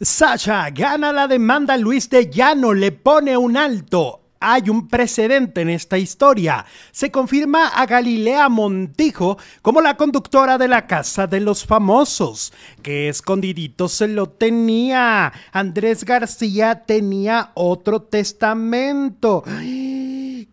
Sasha gana la demanda, Luis de Llano le pone un alto. Hay un precedente en esta historia. Se confirma a Galilea Montijo como la conductora de la Casa de los Famosos. Que escondidito se lo tenía. Andrés García tenía otro testamento.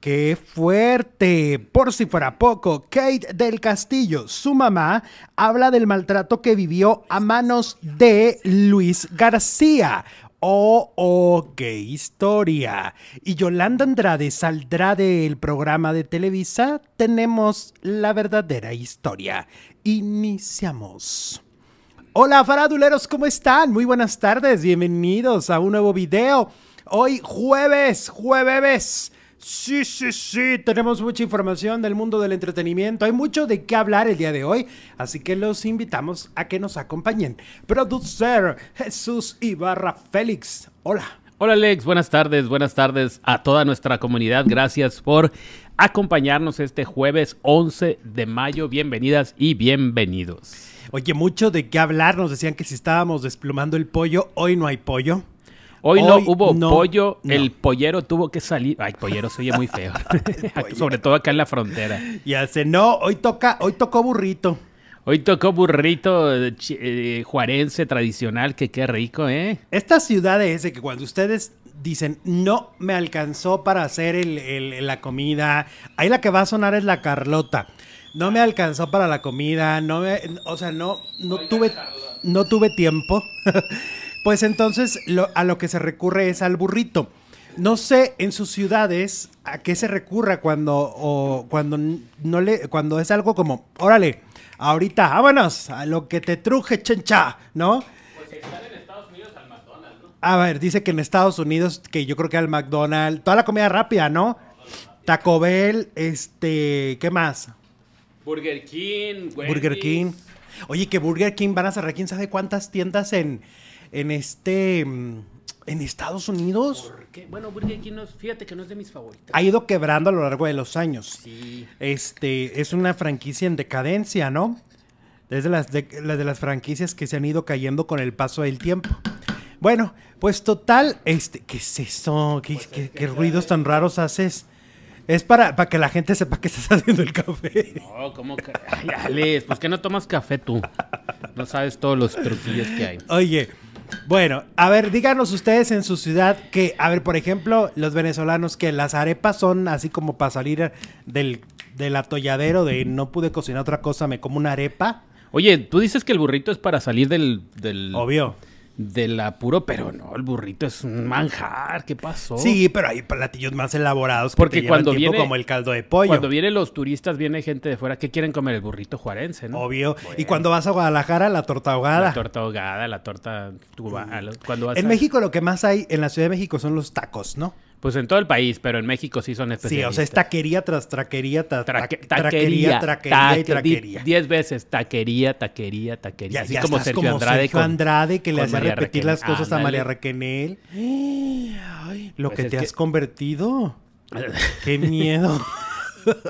¡Qué fuerte! Por si fuera poco, Kate del Castillo, su mamá, habla del maltrato que vivió a manos de Luis García. Oh, oh, qué historia. Y Yolanda Andrade saldrá del programa de Televisa. Tenemos la verdadera historia. Iniciamos. Hola, faraduleros, ¿cómo están? Muy buenas tardes, bienvenidos a un nuevo video. Hoy jueves, jueves Sí, sí, sí, tenemos mucha información del mundo del entretenimiento. Hay mucho de qué hablar el día de hoy, así que los invitamos a que nos acompañen. Producer Jesús Ibarra Félix. Hola. Hola Alex, buenas tardes, buenas tardes a toda nuestra comunidad. Gracias por acompañarnos este jueves 11 de mayo. Bienvenidas y bienvenidos. Oye, mucho de qué hablar. Nos decían que si estábamos desplumando el pollo, hoy no hay pollo. Hoy, no hubo pollo, el pollero tuvo que salir. Ay, pollero se oye muy feo. Sobre todo acá en la frontera. Ya sé, no, hoy toca, hoy tocó burrito. Hoy tocó burrito eh, juarense tradicional, que qué rico, ¿eh? Esta ciudad es de que cuando ustedes dicen, no me alcanzó para hacer la comida, ahí la que va a sonar es la Carlota. No me alcanzó para la comida, no me, o sea, no, no tuve, no tuve tiempo. Pues entonces a lo que se recurre es al burrito. No sé en sus ciudades a qué se recurra cuando o cuando no le cuando es algo como, órale, ahorita, vámonos, a lo que te truje, chencha, ¿no? Pues están en Estados Unidos al McDonald's, ¿no? A ver, dice que en Estados Unidos, que yo creo que al McDonald's, toda la comida rápida, ¿no? Taco Bell, este, ¿qué más? Burger King, Burger King. Oye, que Burger King van a cerrar quién sabe cuántas tiendas en, en este mm, en Estados Unidos. Bueno, Burger King fíjate que no es de mis favoritos. Ha ido quebrando a lo largo de los años. Sí. Este, es una franquicia en decadencia, ¿no? Es de las, de, las franquicias que se han ido cayendo con el paso del tiempo. Bueno, pues total, este, ¿qué es eso? ¿Qué, qué, ruidos tan raros haces? Es para, para que la gente sepa que estás haciendo el café. No, ¿cómo que? Ay, Alex, pues que no tomas café tú. No sabes todos los truquillos que hay. Oye, bueno, a ver, díganos ustedes en su ciudad que, a ver, por ejemplo, los venezolanos, que las arepas son así como para salir del, del atolladero de no pude cocinar otra cosa, me como una arepa. Oye, tú dices que el burrito es para salir del... del... Obvio del apuro, pero no, el burrito es un manjar, ¿qué pasó? Sí, pero hay platillos más elaborados porque cuando viene como el caldo de pollo. Cuando vienen los turistas, viene gente de fuera que quieren comer el burrito juarense, ¿no? Obvio. Y cuando vas a Guadalajara, la torta ahogada. La torta ahogada, la torta Cuando en México lo que más hay en la Ciudad de México son los tacos, ¿no? Pues en todo el país, pero en México sí son especialistas. Sí, o sea, es taquería tras traquería, taquería, traquería y traquería. Diez veces taquería, taquería, taquería. Así como Sergio Andrade. Sergio Andrade que le hace repetir las cosas a María Requenel. lo pues que te has convertido. Qué miedo.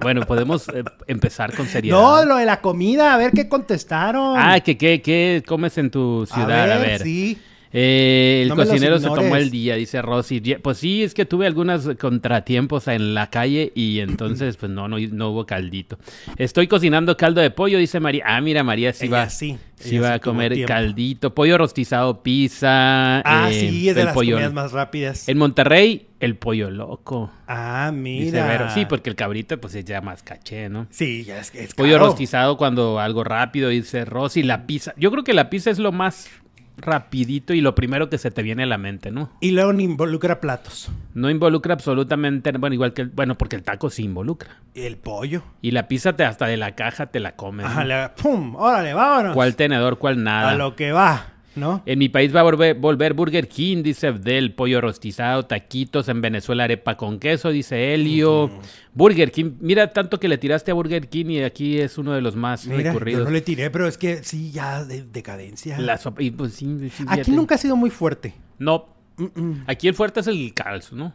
Bueno, podemos eh, empezar con seriedad. No, lo de la comida, a ver qué contestaron. Ah, que qué, qué comes en tu ciudad, a ver. A ver. Sí. Eh, el cocinero se tomó el día, dice Rosy. Pues sí, es que tuve algunos contratiempos en la calle y entonces pues no, no, no hubo caldito. Estoy cocinando caldo de pollo, dice María. Ah, mira, María sí va. Sí. Sí va a comer caldito, pollo rostizado, pizza. Ah, eh, sí, es de las comidas más rápidas. En Monterrey, el pollo loco. Ah, mira. Sí, porque el cabrito pues es ya más caché, ¿no? Sí, ya es, es Pollo rostizado cuando algo rápido, dice Rosy. La pizza. Yo creo que la pizza es lo más rapidito y lo primero que se te viene a la mente, ¿no? Y luego no involucra platos. No involucra absolutamente, bueno, igual que, el, bueno, porque el taco sí involucra. Y el pollo. Y la pizza te, hasta de la caja te la comes. Ajá, pum, órale, vámonos. ¿Cuál tenedor, cuál nada? A lo que va. ¿No? En mi país va a volver, Burger King, dice Abdel, pollo rostizado, taquitos, en Venezuela arepa con queso, dice Helio. Burger King, mira tanto que le tiraste a Burger King y aquí es uno de los más recurridos. Yo no le tiré, pero es que sí, ya de decadencia. La sopa, y pues, sí, aquí nunca ha sido muy fuerte. No. Aquí el fuerte es el calzo, ¿no?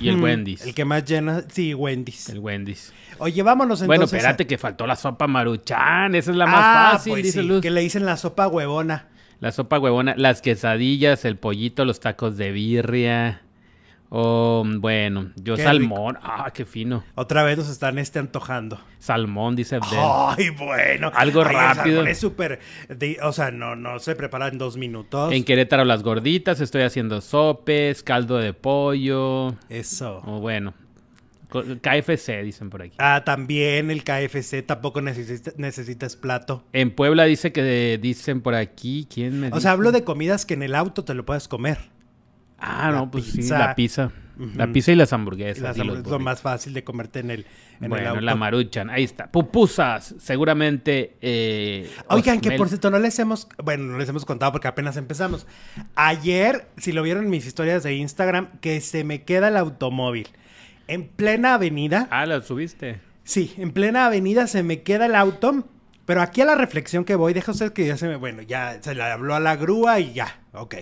Y el Wendy's. El que más llena, sí, Wendy's. El Wendy's. Oye, vámonos entonces. Bueno, espérate que faltó la sopa maruchan, esa es la más ah, fácil, pues dice Luz. Que le dicen la sopa huevona. La sopa huevona, las quesadillas, el pollito, los tacos de birria. Oh, bueno, yo salmón. Ah, qué fino. Otra vez nos están este antojando. Salmón, dice Abdel. Ay, bueno. Algo rápido. es súper. O sea, no, no se prepara en dos minutos. En Querétaro las gorditas, estoy haciendo sopes, caldo de pollo. Eso. Oh, bueno. KFC, dicen por aquí. Ah, también el KFC tampoco necesitas plato. En Puebla dice que dicen por aquí, ¿quién me O sea, hablo de comidas que en el auto te lo puedes comer. Ah, no, pues sí, la pizza. La pizza y las hamburguesas. Las hamburguesas es lo más fácil de comerte en el, en bueno, el auto. la maruchan, ahí está. Pupusas, seguramente. Eh, Oigan, que por cierto, no les hemos, bueno, no les hemos contado porque apenas empezamos. Ayer, si lo vieron en mis historias de Instagram, que se me queda el automóvil en plena avenida. Ah, lo subiste. Sí, en plena avenida se me queda el auto. Pero aquí a la reflexión que voy, deja usted que ya se me, bueno, ya se le habló a la grúa y ya, ok.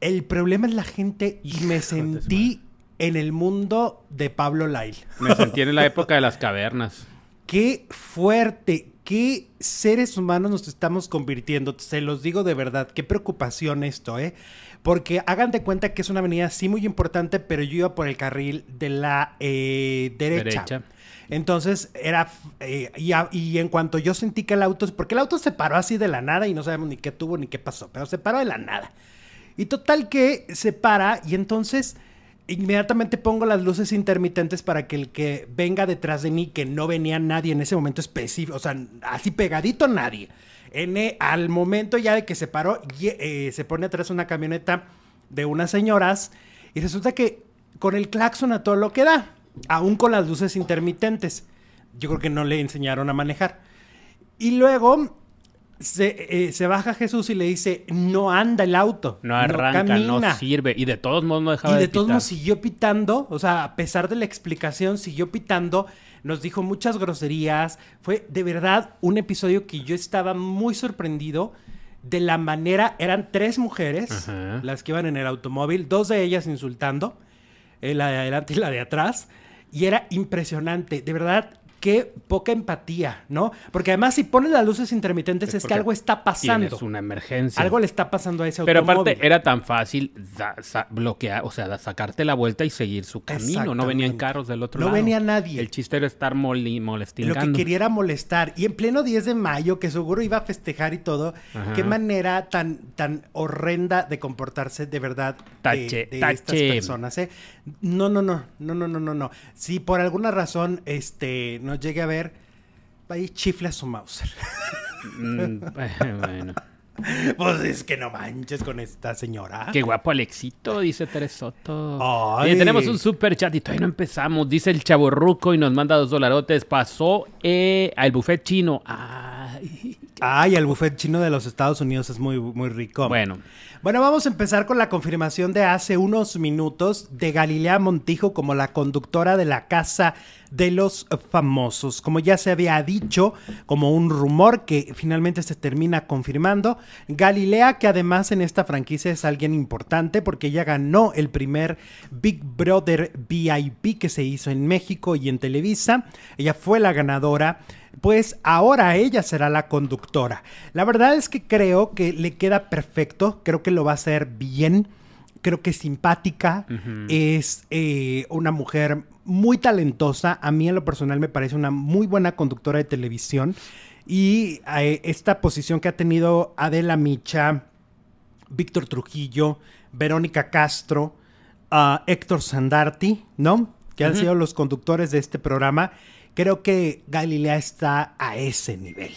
El problema es la gente y me sentí en el mundo de Pablo Lyle. Me sentí en la época de las cavernas. Qué fuerte, qué seres humanos nos estamos convirtiendo. Se los digo de verdad, qué preocupación esto, ¿eh? Porque hagan de cuenta que es una avenida sí muy importante, pero yo iba por el carril de la eh, derecha. Entonces era. Eh, y, y, en cuanto yo sentí que el auto. Porque el auto se paró así de la nada y no sabemos ni qué tuvo ni qué pasó, pero se paró de la nada. Y total que se para y entonces inmediatamente pongo las luces intermitentes para que el que venga detrás de mí, que no venía nadie en ese momento específico, o sea, así pegadito nadie. En, e, al momento ya de que se paró, eh, se pone atrás una camioneta de unas señoras y resulta que con el claxon a todo lo que da, aún con las luces intermitentes. Yo creo que no le enseñaron a manejar. Y luego se, eh, se, baja Jesús y le dice, no anda el auto. No arranca, no, sirve. Y de todos modos no dejaba de Y de, todos modos siguió pitando. O sea, a pesar de la explicación, siguió pitando. Nos dijo muchas groserías. Fue de verdad un episodio que yo estaba muy sorprendido de la manera. Eran tres mujeres las que iban en el automóvil, dos de ellas insultando, eh, la de adelante y la de atrás. Y era impresionante. De verdad, qué poca empatía, ¿no? Porque además si pones las luces intermitentes es, que algo está pasando. Es una emergencia. Algo le está pasando a ese Pero aparte era tan fácil bloquear, o sea, sacarte la vuelta y seguir su camino. No venían carros del otro lado. No venía nadie. El chiste era estar molestando. Lo que quería era molestar. Y en pleno 10 de mayo, que seguro iba a festejar y todo, qué manera tan, tan horrenda de comportarse de verdad tache, de, estas personas, ¿eh? No, no, no, no, no, no, no, no. Si por alguna razón, este no llegue a ver, ahí chifla su Mauser. Mm, bueno. Pues es que no manches con esta señora. Qué guapo Alexito, dice Teresoto. Ay. tenemos un super chat y todavía no empezamos. Dice el chaborruco y nos manda dos dolarotes. Pasó eh, al buffet chino. Ay. Ay, el buffet chino de los Estados Unidos es muy, muy rico. Bueno. Bueno, vamos a empezar con la confirmación de hace unos minutos de Galilea Montijo como la conductora de la Casa de los Famosos. Como ya se había dicho, como un rumor que finalmente se termina confirmando, Galilea, que además en esta franquicia es alguien importante porque ella ganó el primer Big Brother VIP que se hizo en México y en Televisa. Ella fue la ganadora pues ahora ella será la conductora. La verdad es que creo que le queda perfecto, creo que lo va a hacer bien, creo que es simpática, es eh, una mujer muy talentosa, a mí en lo personal me parece una muy buena conductora de televisión y eh, esta posición que ha tenido Adela Micha, Víctor Trujillo, Verónica Castro, uh, Héctor Sandarti, ¿no? Que han sido los conductores de este programa Creo que Galilea está a ese nivel,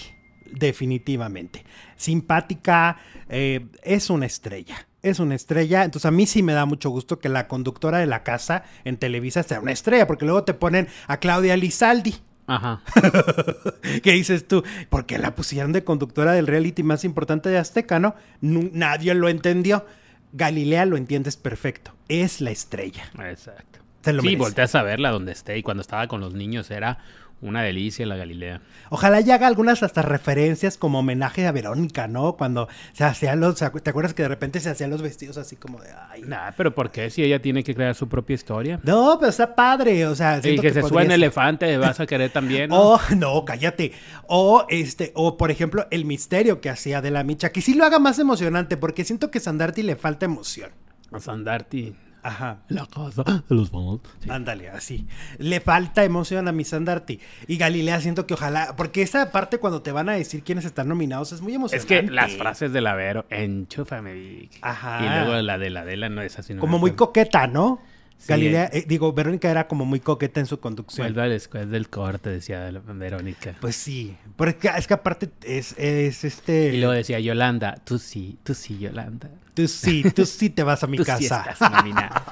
definitivamente. Simpática, eh, es una estrella. Es una estrella, entonces a mí sí me da mucho gusto que la conductora de la casa en Televisa sea una estrella, porque luego te ponen a Claudia Lizaldi, Ajá. ¿Qué dices tú? Porque la pusieron de conductora del reality más importante de Azteca, ¿no? nadie lo entendió. Galilea lo entiendes perfecto. Es la estrella. Exacto sí, volteas a verla donde esté y cuando estaba con los niños era Una delicia la Galilea. Ojalá ya haga algunas hasta referencias como homenaje a Verónica, ¿no? Cuando se hacían los... ¿Te acuerdas que de repente se hacían los vestidos así como de... Ay. Nah, pero ¿por qué? Si ella tiene que crear su propia historia. No, pero está padre, o sea... Y que, se suene elefante, vas a querer también. ¿no? Oh, no, cállate. O este, o por ejemplo, el misterio que hacía de la Micha, que sí lo haga más emocionante, porque siento que Sandarti le falta emoción. A Sandarti. Ajá. La casa de los famosos. Ándale, así. Le falta emoción a mi Sandarti. Y Galilea siento que ojalá, porque esa parte cuando te van a decir quiénes están nominados es muy emocionante. Es que las frases de la Vero, enchúfame. Ajá. Y luego la de la Adela no es así. Como muy coqueta, ¿no? Galilea, eh, digo, Verónica era como muy coqueta en su conducción. Vuelve del corte, decía Verónica. Pues sí, porque es que aparte es, es este... Y luego decía Yolanda, tú sí, tú sí, Yolanda. Tú sí, tú sí te vas a mi tú casa. Sí estás nominada.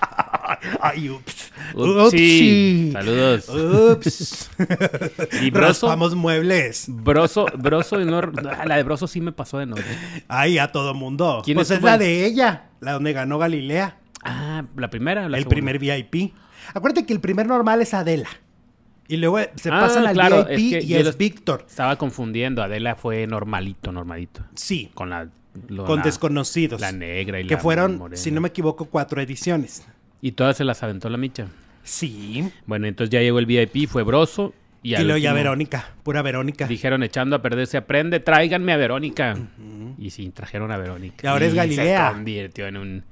Ay, ups. Ups, sí. Saludos. Ups. y Broso. Raspamos muebles. Broso, Broso, no, la de Broso sí me pasó de noche. Ay, a todo mundo. ¿Quién pues es la de ella, la donde ganó Galilea. Ah, la primera. La el primer VIP. Acuérdate que el primer normal es Adela. Y luego se ah, pasan al VIP y es Víctor. Estaba confundiendo. Adela fue normalito, normalito. Sí. Con la. con desconocidos. La negra y que la. Que fueron, si no me equivoco, cuatro ediciones. ¿Y todas se las aventó la micha? Sí. Bueno, entonces ya llegó el VIP, fue Broso. Y, y luego ya Verónica, pura Verónica. Dijeron echando a perder se aprende, tráiganme a Verónica. Y sí, trajeron a Verónica. Y ahora es Galilea. Se convirtió en un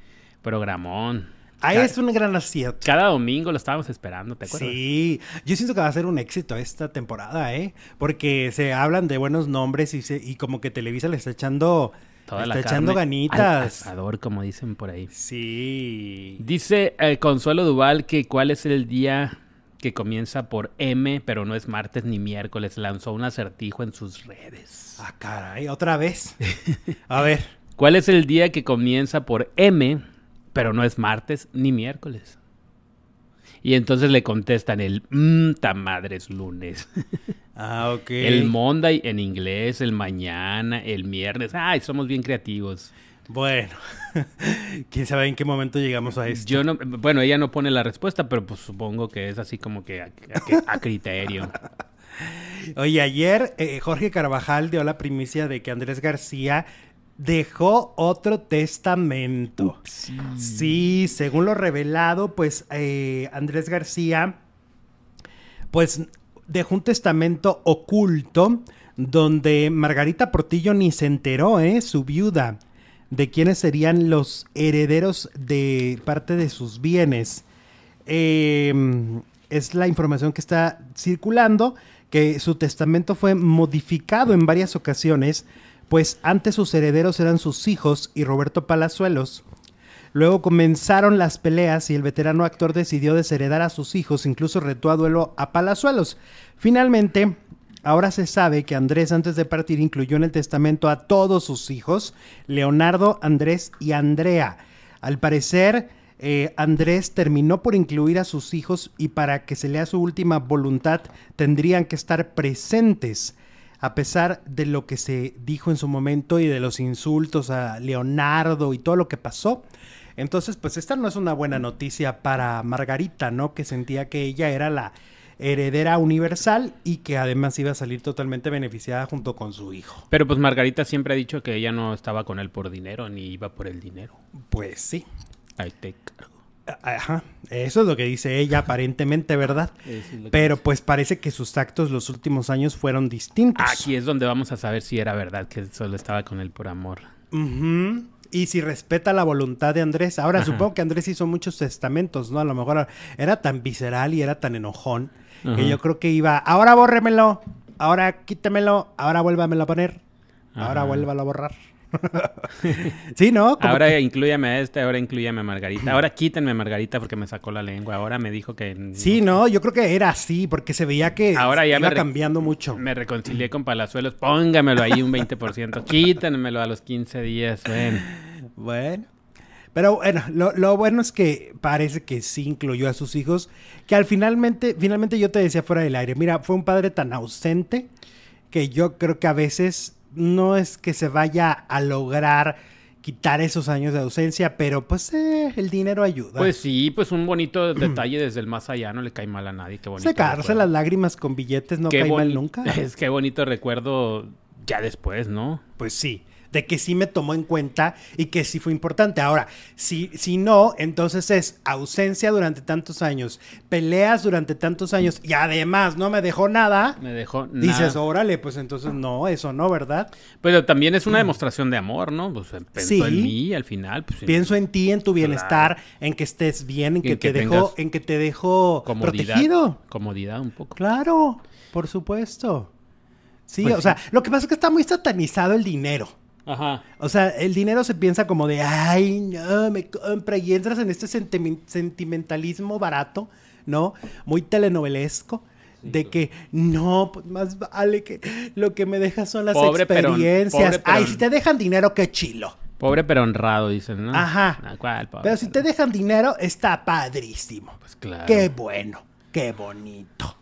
programón. Ahí es un gran acierto. Cada domingo lo estábamos esperando, ¿te acuerdas? Sí, yo siento que va a ser un éxito esta temporada, ¿eh? Porque se hablan de buenos nombres y, y como que Televisa le está echando... está echando ganitas. Al como dicen por ahí. Sí. Dice eh, Consuelo Duval que cuál es el día que comienza por M, pero no es martes ni miércoles. Lanzó un acertijo en sus redes. Ah, caray, otra vez. A ver. ¿Cuál es el día que comienza por M, pero no es martes ni miércoles. Y entonces le contestan el mmm, madre es lunes. Ah, ok. El Monday en inglés, el mañana, el viernes. Ay, somos bien creativos. Bueno, quién sabe en qué momento llegamos a esto. Yo no, bueno, ella no pone la respuesta, pero pues supongo que es así como que a, criterio. Oye, ayer eh, Jorge Carvajal dio la primicia de que Andrés García dejó otro testamento. Sí, según lo revelado, pues eh, Andrés García, pues dejó un testamento oculto donde Margarita Portillo ni se enteró, ¿eh? Su viuda, de quiénes serían los herederos de parte de sus bienes. Em, es la información que está circulando, que su testamento fue modificado en varias ocasiones pues antes sus herederos eran sus hijos y Roberto Palazuelos. Luego comenzaron las peleas y el veterano actor decidió desheredar a sus hijos, incluso retó a duelo a Palazuelos. Finalmente, ahora se sabe que Andrés antes de partir incluyó en el testamento a todos sus hijos, Leonardo, Andrés y Andrea. Al parecer, eh, Andrés terminó por incluir a sus hijos y para que se lea su última voluntad tendrían que estar presentes a pesar de lo que se dijo en su momento y de los insultos a Leonardo y todo lo que pasó. Entonces, pues esta no es una buena noticia para Margarita, ¿no? Que sentía que ella era la heredera universal y que además iba a salir totalmente beneficiada junto con su hijo. Pero pues Margarita siempre ha dicho que ella no estaba con él por dinero ni iba por el dinero. Pues sí. Ahí te cargo. Ajá, eso es lo que dice ella aparentemente, ¿verdad? Pero pues parece que sus actos los últimos años fueron distintos. Aquí es donde vamos a saber si era verdad que solo estaba con él por amor. Y si respeta la voluntad de Andrés. Ahora, supongo que Andrés hizo muchos testamentos, ¿no? A lo mejor era tan visceral y era tan enojón que yo creo que iba, ahora bórremelo, ahora quítemelo, ahora vuélvamelo a poner, ahora vuélvalo a borrar. sí, ¿no? ahora incluyame a este, ahora incluyame a Margarita. Ahora quítenme a Margarita porque me sacó la lengua. Ahora me dijo que. Sí, no, yo creo que era así, porque se veía que ahora ya iba cambiando mucho. Me reconcilié con Palazuelos. Póngamelo ahí un 20%. Quítenmelo a los 15 días. Bueno. Bueno. Pero bueno, lo, bueno es que parece que sí incluyó a sus hijos, que al finalmente, finalmente yo te decía fuera del aire, mira, fue un padre tan ausente que yo creo que a veces no es que se vaya a lograr quitar esos años de ausencia, pero pues eh, el dinero ayuda. Pues sí, pues un bonito detalle desde el más allá no le cae mal a nadie, qué bonito. Secarse las lágrimas con billetes no cae mal nunca. Es que bonito recuerdo ya después, ¿no? Pues sí de que sí me tomó en cuenta y que sí fue importante. Ahora, si, si no, entonces es ausencia durante tantos años, peleas durante tantos años y además no me dejó nada. Me dejó nada. Dices, órale, pues entonces no, eso no, ¿verdad? Pero también es una demostración de amor, ¿no? Pues eh, pensó en mí al final. Pues, Pienso en ti, en tu bienestar, en que estés bien, en que, te dejo, en que te dejo protegido. Comodidad un poco. Claro, por supuesto. Sí, pues o sea, lo que pasa es que está muy satanizado el dinero. Ajá. O sea, el dinero se piensa como de, ay, no, me compra. Y entras en este sentimentalismo barato, ¿no? Muy telenovelesco. De que no, pues más vale que lo que me dejas son las experiencias. Ay, si te dejan dinero, qué chilo. Pobre pero honrado, dicen, ¿no? Ajá. Ah, pero si te dejan dinero, está padrísimo. Pues claro. Qué bueno, qué bonito.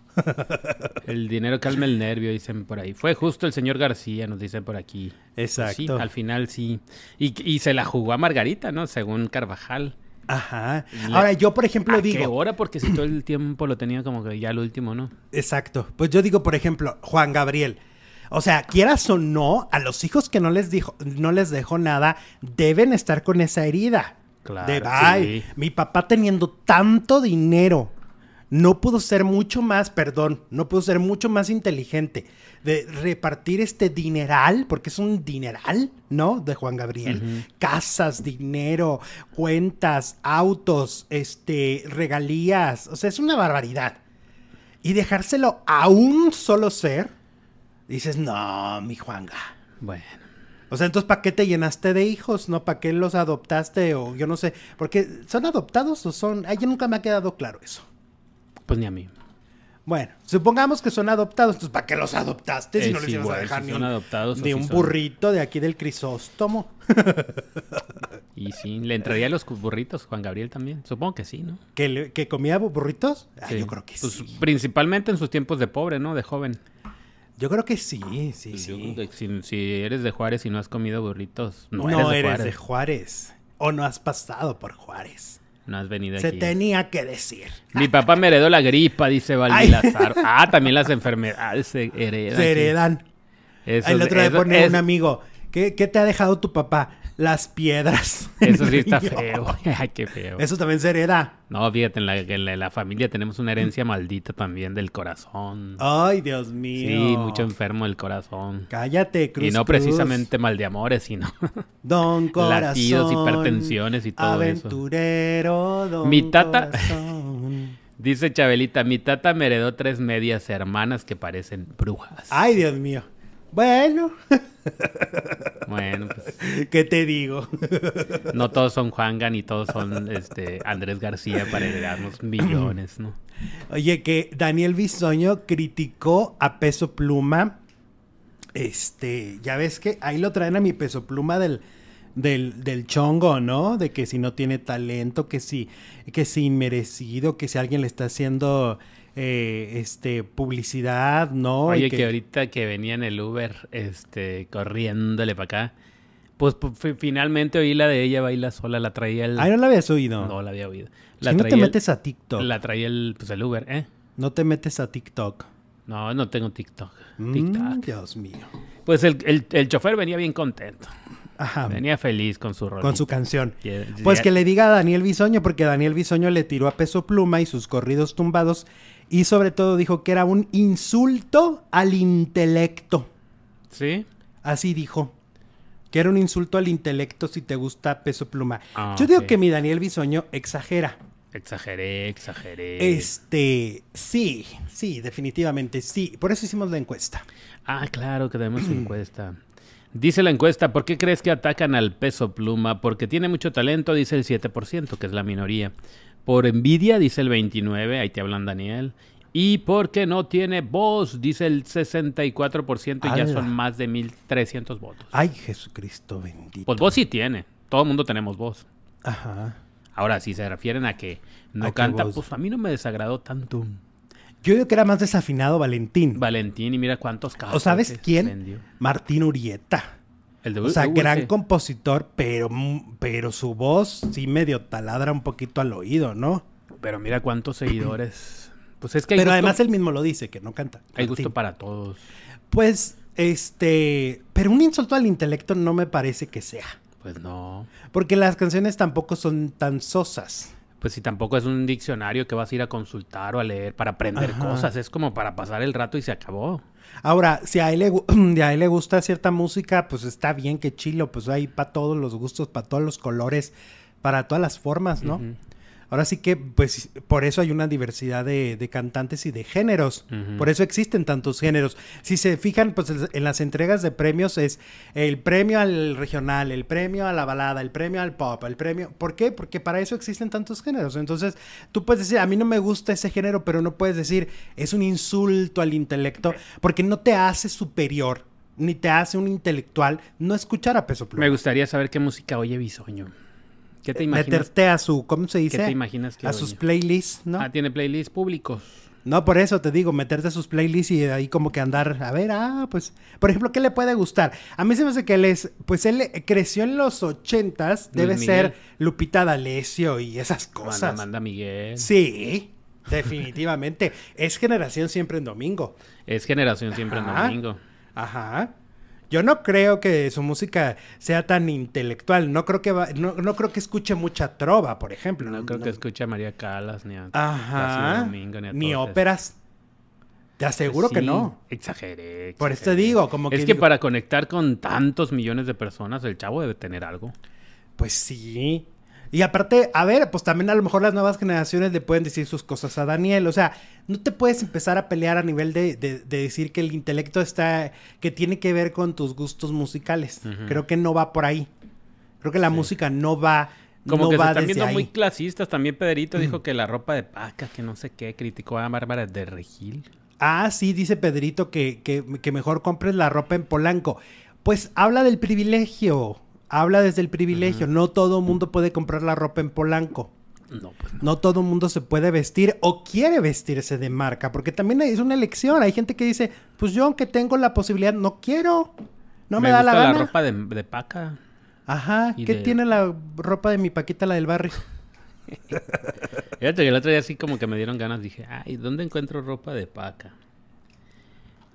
El dinero calma el nervio, dicen por ahí. Fue justo el señor García, nos dicen por aquí. Pues Exacto. sí, al final sí. Y, se la jugó a Margarita, ¿no? Según Carvajal. Ajá. Ahora, yo, por ejemplo, digo. ¿Qué hora? Porque si todo el tiempo lo tenía como que ya el último, ¿no? Exacto. Pues yo digo, por ejemplo, Juan Gabriel. O sea, quieras o no, a los hijos que no les dijo, no les dejó nada, deben estar con esa herida. Claro. De, ay, mi papá teniendo tanto dinero no pudo ser mucho más, perdón, no pudo ser mucho más inteligente de repartir este dineral, porque es un dineral, ¿no? De Juan Gabriel. Casas, dinero, cuentas, autos, este, regalías, o sea, es una barbaridad. Y dejárselo a un solo ser, dices, no, mi Juanga. Bueno. O sea, entonces, ¿para qué te llenaste de hijos? ¿No? ¿Para qué los adoptaste? O yo no sé. Porque, ¿son adoptados o son...? Ay, nunca me ha quedado claro eso. Pues ni a mí. Bueno, supongamos que son adoptados, entonces ¿para qué los adoptaste si no les ibas a dejar ni un, adoptados, de un burrito de aquí del Crisóstomo? y sí, ¿le entraría a los burritos Juan Gabriel también? Supongo que sí, ¿no? ¿Que, que comía burritos? Ah, yo creo que pues, sí. Principalmente en sus tiempos de pobre, ¿no? De joven. Yo creo que sí, sí, pues sí. si, eres de Juárez y no has comido burritos, no, eres, de, eres de Juárez. O no has pasado por Juárez. No has venido Se aquí. Se tenía que decir. Mi papá me heredó la gripa, dice Valdilazar. ah, también las enfermedades se heredan. Se heredan. Eso, El otro día pone un amigo, ¿qué, ¿qué te ha dejado tu papá? Las piedras. Eso sí está feo. Ay, qué feo. Eso también se hereda. No, fíjate, en la, en la, familia tenemos una herencia maldita también del corazón. Ay, Dios mío. Sí, mucho enfermo del corazón. Cállate, Cruz. Y no precisamente mal de amores, sino Don Corazón. Latidos, hipertensiones y todo aventurero, Don Mi tata. Dice Chabelita, mi tata me heredó tres medias hermanas que parecen brujas. Ay, Dios mío. Bueno. Bueno, pues. ¿Qué te digo? No todos son Juanga ni todos son este Andrés García para heredarnos millones, ¿no? Oye, que Daniel Bisoño criticó a Peso Pluma. Este, ya ves que ahí lo traen a mi Peso Pluma del, del, del chongo, ¿no? De que si no tiene talento, que si, que si inmerecido, que si alguien le está haciendo eh, este, publicidad, ¿no? Oye, que... ahorita que venía en el Uber, este, corriéndole para acá, pues, finalmente oí la de ella baila sola, la traía el... Ah, ¿no la habías oído? No, la había oído. La no te metes a TikTok? La traía el, pues, el Uber, ¿eh? No te metes a TikTok. No, no tengo TikTok. Mm, Dios mío. Pues el, el, el chofer venía bien contento. Ajá. Venía feliz con su rol. Con su canción. pues que le diga a Daniel Bisoño, porque Daniel Bisoño le tiró a peso pluma y sus corridos tumbados y sobre todo dijo que era un insulto al intelecto. ¿Sí? Así dijo. Que era un insulto al intelecto si te gusta peso pluma. Ah, Yo digo que mi Daniel Bisoño exagera. Exageré, exageré. Este, sí, sí, definitivamente sí. Por eso hicimos la encuesta. Ah, claro que tenemos encuesta. Dice la encuesta, ¿por qué crees que atacan al peso pluma? Porque tiene mucho talento, dice el 7%, que es la minoría. Por envidia, dice el 29, ahí te hablan Daniel. Y porque no tiene voz, dice el 64% y ya son más de 1.300 votos. Ay, Jesucristo bendito. Pues voz sí tiene, todo el mundo tenemos voz. Ajá. Ahora, si se refieren a que no canta, pues a mí no me desagradó tanto. Yo digo que era más desafinado Valentín. Valentín, y mira cuántos casos. ¿O sabes quién? Martín Urieta. El de o sea, gran compositor, pero, pero su voz sí medio taladra un poquito al oído, ¿no? Pero mira cuántos seguidores. Pues es que Pero además él mismo lo dice, que no canta. Hay gusto para todos. Pues, este. Pero un insulto al intelecto no me parece que sea. Pues no. Porque las canciones tampoco son tan sosas. Pues si tampoco es un diccionario que vas a ir a consultar o a leer para aprender cosas, es como para pasar el rato y se acabó. Ahora, si a él, le, a él le gusta cierta música, pues está bien, que chilo, pues hay para todos los gustos, para todos los colores, para todas las formas, ¿no? Ahora sí que, pues, por eso hay una diversidad de, cantantes y de géneros. Por eso existen tantos géneros. Si se fijan, pues, en las entregas de premios es el premio al regional, el premio a la balada, el premio al pop, el premio... ¿Por qué? Porque para eso existen tantos géneros. Entonces, tú puedes decir, a mí no me gusta ese género, pero no puedes decir, es un insulto al intelecto, porque no te hace superior ni te hace un intelectual no escuchar a Peso Pluma. Me gustaría saber qué música oye Bisoño. ¿Qué te imaginas? Meterte a su, ¿cómo se dice? ¿Qué te imaginas que A sus playlists, ¿no? Ah, tiene playlists públicos. No, por eso te digo, meterte a sus playlists y ahí como que andar, a ver, ah, pues, por ejemplo, ¿qué le puede gustar? A mí se me hace que él es, pues él creció en los ochentas, debe ser Lupita D'Alessio y esas cosas. Amanda, Amanda Miguel. Sí, definitivamente. es generación siempre en domingo. Es generación siempre en domingo. Ajá. Yo no creo que su música sea tan intelectual. No creo que no, creo que escuche mucha trova, por ejemplo. No, creo que escuche a María Calas ni a, Ajá, ni, óperas. Te aseguro que no. Exageré, Por eso te digo, como que. Es que para conectar con tantos millones de personas, el chavo debe tener algo. Pues sí. Y aparte, a ver, pues también a lo mejor las nuevas generaciones le pueden decir sus cosas a Daniel. O sea, no te puedes empezar a pelear a nivel de, decir que el intelecto está, que tiene que ver con tus gustos musicales. Creo que no va por ahí. Creo que la música no va. Como que se están viendo muy clasistas. También Pedrito dijo que la ropa de paca, que no sé qué, criticó a Bárbara de Regil. Ah, sí, dice Pedrito que, que, que mejor compres la ropa en Polanco. Pues habla del privilegio habla desde el privilegio. No todo mundo puede comprar la ropa en Polanco. No, pues no. todo mundo se puede vestir o quiere vestirse de marca, porque también es una elección. Hay gente que dice, pues yo aunque tengo la posibilidad, no quiero. No me, da la gana. la ropa de, paca. Ajá. ¿Qué tiene la ropa de mi paquita, la del barrio? El otro día así como que me dieron ganas. Dije, ay, ¿dónde encuentro ropa de paca?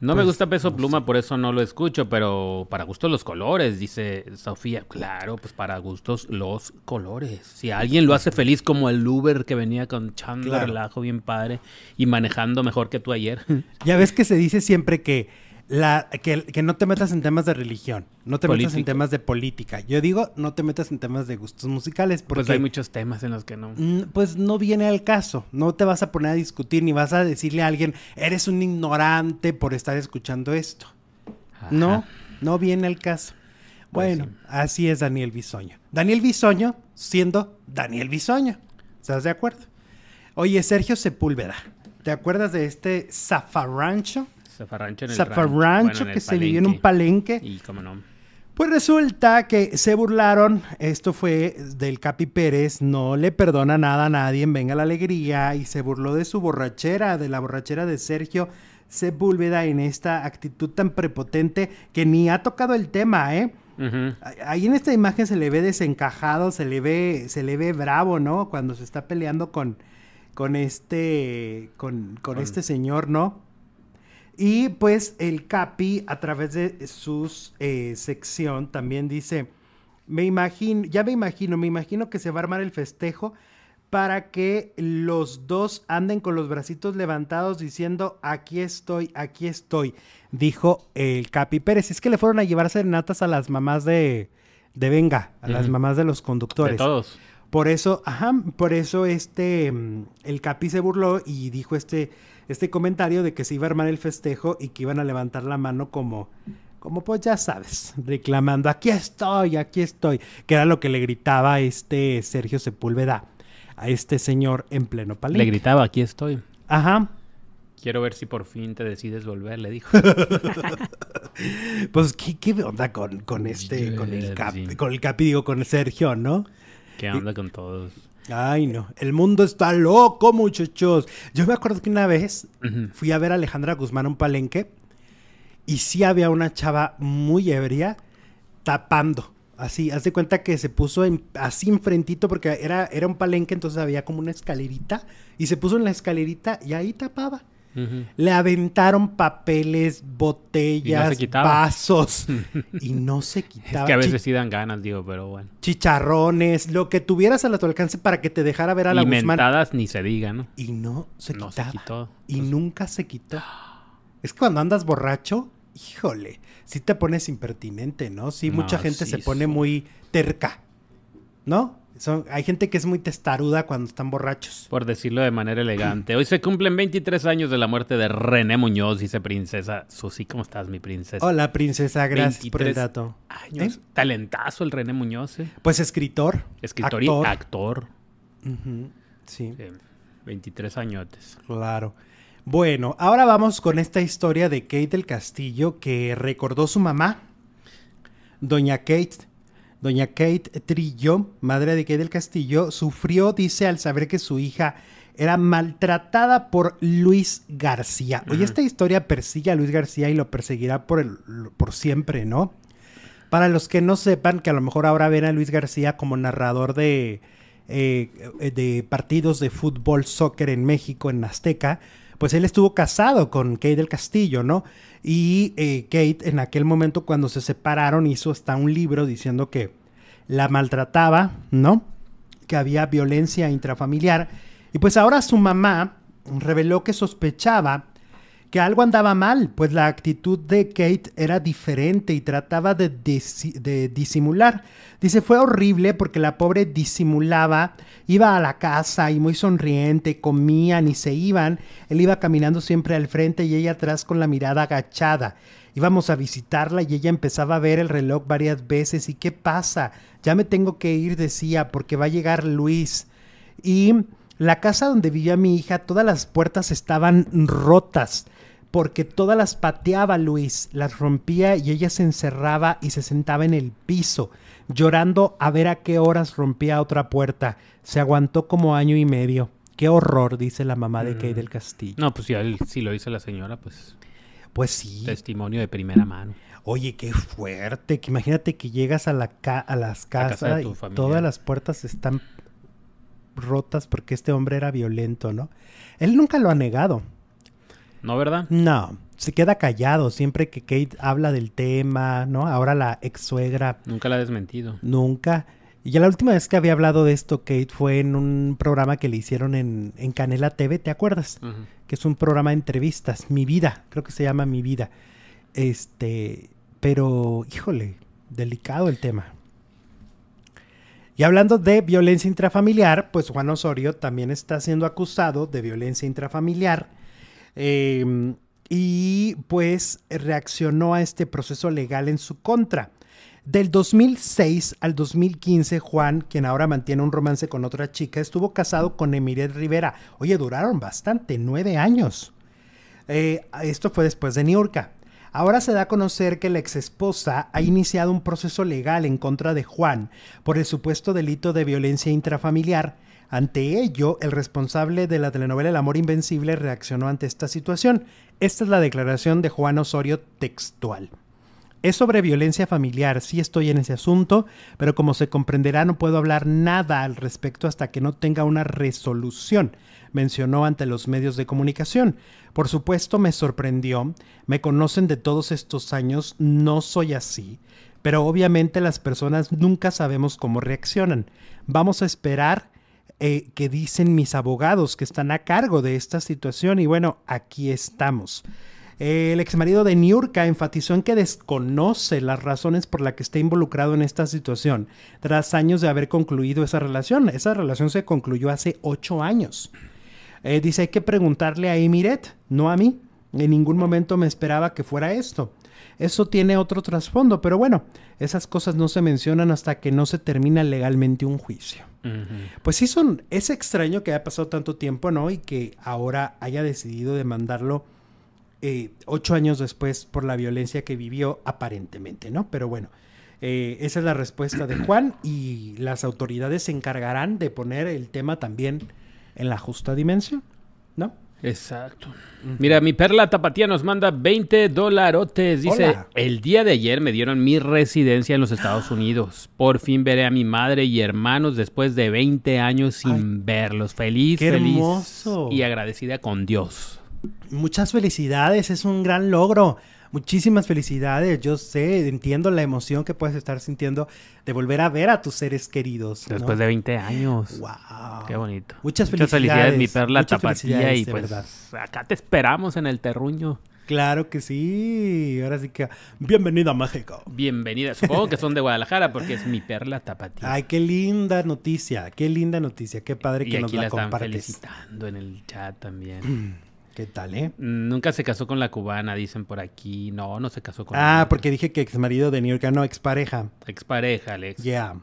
No me pues, gusta Peso Pluma, por eso no lo escucho, pero para gustos los colores, dice Sofía. Claro, pues para gustos los colores. Si alguien lo hace feliz como el Uber que venía con chando relajo bien padre y manejando mejor que tú ayer. Ya ves que se dice siempre que la, que, que, no te metas en temas de religión, no te metas en temas de política. Yo digo, no te metas en temas de gustos musicales porque... Pues hay muchos temas en los que no. Pues no viene al caso. No te vas a poner a discutir ni vas a decirle a alguien, eres un ignorante por estar escuchando esto. No, no viene al caso. Pues bueno, así es Daniel Bisoño. Daniel Bisoño siendo Daniel Bisoño. ¿Estás de acuerdo? Oye, Sergio Sepúlveda. ¿Te acuerdas de este zafarrancho? Zafarrancho en el Zafarrancho que se vivió en un palenque. Y cómo no. Pues resulta que se burlaron, esto fue del Capi Pérez, no le perdona nada a nadie Venga la Alegría y se burló de su borrachera, de la borrachera de Sergio Sepúlveda en esta actitud tan prepotente que ni ha tocado el tema, ¿eh? Ahí en esta imagen se le ve desencajado, se le ve, se le ve bravo, ¿no? Cuando se está peleando con, con este, con, con este señor, ¿no? Y pues el Capi, a través de su eh, sección, también dice, me imagino, ya me imagino, me imagino que se va a armar el festejo para que los dos anden con los bracitos levantados diciendo, aquí estoy, aquí estoy, dijo el Capi Pérez. Es que le fueron a llevar serenatas a las mamás de, de Venga, a las mamás de los conductores. De todos. Por eso, ajá, por eso este, mm, el Capi se burló y dijo este este comentario de que se iba a armar el festejo y que iban a levantar la mano como, como pues ya sabes, reclamando, aquí estoy, aquí estoy, que era lo que le gritaba este Sergio Sepúlveda a este señor en pleno palenque. Le gritaba, aquí estoy. Ajá. Quiero ver si por fin te decides volver, le dijo. pues, ¿qué, ¿qué, onda con, con este, con el Capi, con el Capi, digo, con Sergio, ¿no? ¿Qué onda con todos? Ay, no. El mundo está loco, muchachos. Yo me acuerdo que una vez fui a ver a Alejandra Guzmán a un palenque y sí había una chava muy ebria tapando. Así, haz de cuenta que se puso en, así enfrentito porque era, era un palenque, entonces había como una escalerita y se puso en la escalerita y ahí tapaba. Le aventaron papeles, botellas, vasos y no se quitaba. Es que a veces sí dan ganas, digo, pero bueno. Chicharrones, lo que tuvieras a tu alcance para que te dejara ver a la y mentadas ni se diga, ¿no? Y no se no Se quitó. Y pues nunca se quitó. Es cuando andas borracho, híjole, sí te pones impertinente, ¿no? Sí, mucha gente se pone muy terca, ¿no? Hay gente que es muy testaruda cuando están borrachos. Por decirlo de manera elegante. Hoy se cumplen 23 años de la muerte de René Muñoz, dice princesa. Susi, ¿cómo estás, mi princesa? Hola, princesa, gracias por el dato. Años. ¿Eh? Talentazo el René Muñoz. ¿eh? Pues escritor. Escritor y actor. sí. 23 añotes. Claro. Bueno, ahora vamos con esta historia de Kate del Castillo que recordó su mamá, doña Kate Doña Kate Trillo, madre de Kate del Castillo, sufrió, dice, al saber que su hija era maltratada por Luis García. Oye, esta historia persigue a Luis García y lo perseguirá por, el, por siempre, ¿no? Para los que no sepan, que a lo mejor ahora ven a Luis García como narrador de, eh, de partidos de fútbol, soccer en México, en Azteca, pues él estuvo casado con Kate del Castillo, ¿no? Y eh, Kate en aquel momento cuando se separaron hizo hasta un libro diciendo que la maltrataba, ¿no? Que había violencia intrafamiliar. Y pues ahora su mamá reveló que sospechaba que algo andaba mal, pues la actitud de Kate era diferente y trataba de, disimular. Dice, fue horrible porque la pobre disimulaba, iba a la casa y muy sonriente, comían y se iban. Él iba caminando siempre al frente y ella atrás con la mirada agachada. Íbamos a visitarla y ella empezaba a ver el reloj varias veces. ¿Y qué pasa? Ya me tengo que ir, decía, porque va a llegar Luis. Y la casa donde vivía mi hija, todas las puertas estaban rotas porque todas las pateaba Luis, las rompía y ella se encerraba y se sentaba en el piso, llorando a ver a qué horas rompía otra puerta. Se aguantó como año y medio. Qué horror, dice la mamá de Kay mm. del Castillo. No, pues si, lo dice la señora, pues. Pues sí. Testimonio de primera mano. Oye, qué fuerte. Que imagínate que llegas a, la a las casas y todas las puertas están rotas porque este hombre era violento, ¿no? Él nunca lo ha negado. ¿No, verdad? No, se queda callado siempre que Kate habla del tema, ¿no? Ahora la ex suegra. Nunca la ha desmentido. Nunca. Y ya la última vez que había hablado de esto, Kate, fue en un programa que le hicieron en, en Canela TV, ¿te acuerdas? Que es un programa de entrevistas, Mi Vida, creo que se llama Mi Vida. Este, pero, híjole, delicado el tema. Y hablando de violencia intrafamiliar, pues Juan Osorio también está siendo acusado de violencia intrafamiliar Em, y pues reaccionó a este proceso legal en su contra. Del 2006 al 2015, Juan, quien ahora mantiene un romance con otra chica, estuvo casado con Emiret Rivera. Oye, duraron bastante, nueve años. Eh, esto fue después de Niurka. Ahora se da a conocer que la exesposa ha iniciado un proceso legal en contra de Juan por el supuesto delito de violencia intrafamiliar ante ello, el responsable de la telenovela El Amor Invencible reaccionó ante esta situación. Esta es la declaración de Juan Osorio textual. Es sobre violencia familiar, sí estoy en ese asunto, pero como se comprenderá no puedo hablar nada al respecto hasta que no tenga una resolución, mencionó ante los medios de comunicación. Por supuesto me sorprendió, me conocen de todos estos años, no soy así, pero obviamente las personas nunca sabemos cómo reaccionan. Vamos a esperar eh, que dicen mis abogados que están a cargo de esta situación y bueno, aquí estamos. el ex marido de Niurka enfatizó en que desconoce las razones por las que está involucrado en esta situación, tras años de haber concluido esa relación. Esa relación se concluyó hace ocho años. Eh, dice, hay que preguntarle a Emiret, no a mí. En ningún momento me esperaba que fuera esto. Eso tiene otro trasfondo, pero bueno, esas cosas no se mencionan hasta que no se termina legalmente un juicio. Pues sí, son, es extraño que haya pasado tanto tiempo, ¿no? Y que ahora haya decidido demandarlo eh, ocho años después por la violencia que vivió, aparentemente, ¿no? Pero bueno, eh, esa es la respuesta de Juan y las autoridades se encargarán de poner el tema también en la justa dimensión, ¿no? Exacto. Mira, mi perla tapatía nos manda 20 dolarotes. Dice, el día de ayer me dieron mi residencia en los Estados Unidos. Por fin veré a mi madre y hermanos después de 20 años sin verlos. Feliz, qué feliz hermoso. y agradecida con Dios. Muchas felicidades, es un gran logro. Muchísimas felicidades. Yo sé, entiendo la emoción que puedes estar sintiendo de volver a ver a tus seres queridos. Después de 20 años. ¡Wow! Qué bonito. Muchas felicidades. Muchas felicidades, mi perla tapatía. Y pues acá te esperamos en el terruño. Claro que sí. Ahora sí que bienvenida a México. Bienvenida. Supongo que son de Guadalajara porque es mi perla tapatía. Ay, qué linda noticia. Qué linda noticia. Qué padre que nos la, la están felicitando en el chat también. ¿Qué tal, eh? Nunca se casó con la cubana, dicen por aquí. No, no se casó con Ah, porque dije que ex marido de New York, no, expareja. Expareja, Alex. Ya.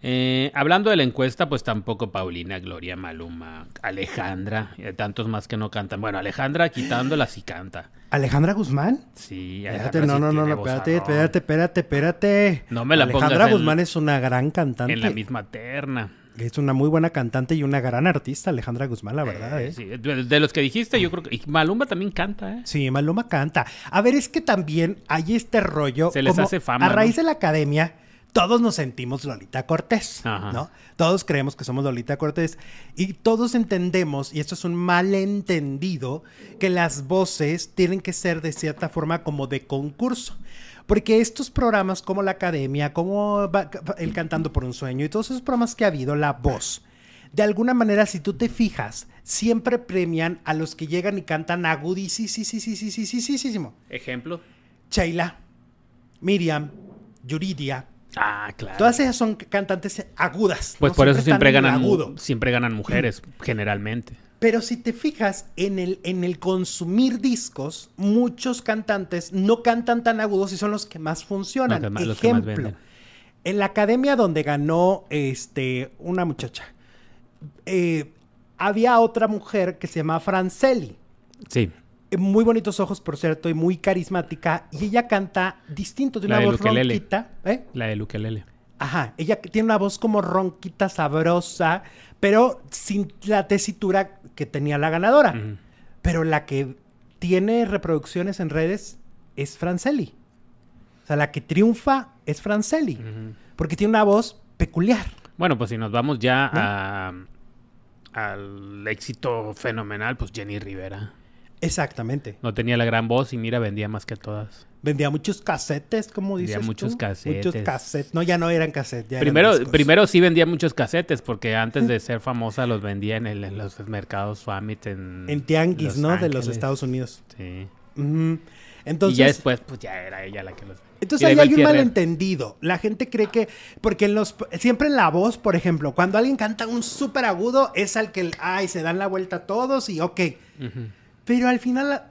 Eh, hablando de la encuesta, pues tampoco Paulina, Gloria, Maluma, Alejandra, eh, tantos más que no cantan. Bueno, Alejandra quitándola sí canta. ¿Alejandra Guzmán? Sí, Alejandra no, no, no, no, espérate, espérate, espérate, espérate. No me la Alejandra Guzmán es una gran cantante. En la misma terna. Es una muy buena cantante y una gran artista, Alejandra Guzmán, la verdad. ¿eh? Sí, de los que dijiste, yo creo que. Y Maluma también canta, ¿eh? Sí, Maluma canta. A ver, es que también hay este rollo. Se les hace fama. A raíz de la academia, todos nos sentimos Lolita Cortés, ¿no? Todos creemos que somos Lolita Cortés y todos entendemos, y esto es un malentendido, que las voces tienen que ser de cierta forma como de concurso. Porque estos programas como la Academia, como El Cantando por un Sueño y todos esos programas que ha habido, La Voz, de alguna manera, si tú te fijas, siempre premian a los que llegan y cantan agudísimo. Ejemplo. Sheila, Miriam, Yuridia. Ah, claro. Todas ellas son cantantes agudas. Pues por eso siempre ganan, siempre ganan mujeres, generalmente. Pero si te fijas en el, en el consumir discos, muchos cantantes no cantan tan agudos y son los que más funcionan. Ejemplo, en la academia donde ganó este, una muchacha, eh, había otra mujer que se llamaba Franceli. Sí. Eh, muy bonitos ojos, por cierto, y muy carismática. Y ella canta distinto, de una voz ronquita. ¿eh? La de Luquelele. Ajá, ella tiene una voz como ronquita, sabrosa, pero sin la tesitura que tenía la ganadora. Pero la que tiene reproducciones en redes es Franceli. O sea, la que triunfa es Franceli. Porque tiene una voz peculiar. Bueno, pues si nos vamos ya al éxito fenomenal, pues Jenny Rivera. Exactamente. No tenía la gran voz y mira, vendía más que todas. Vendía muchos casetes, como dices Vendía muchos casetes. Muchos casetes. No, ya no eran casetes. primero, primero sí vendía muchos casetes, porque antes de ser famosa los vendía en, los mercados Swamit en... En tianguis, ¿no? De los Estados Unidos. Sí. Entonces... Y ya después, pues ya era ella la que los... Entonces ahí hay un malentendido. La gente cree que... Porque en los... Siempre en la voz, por ejemplo, cuando alguien canta un súper agudo, es al que... Ay, se dan la vuelta todos y ok. Pero al final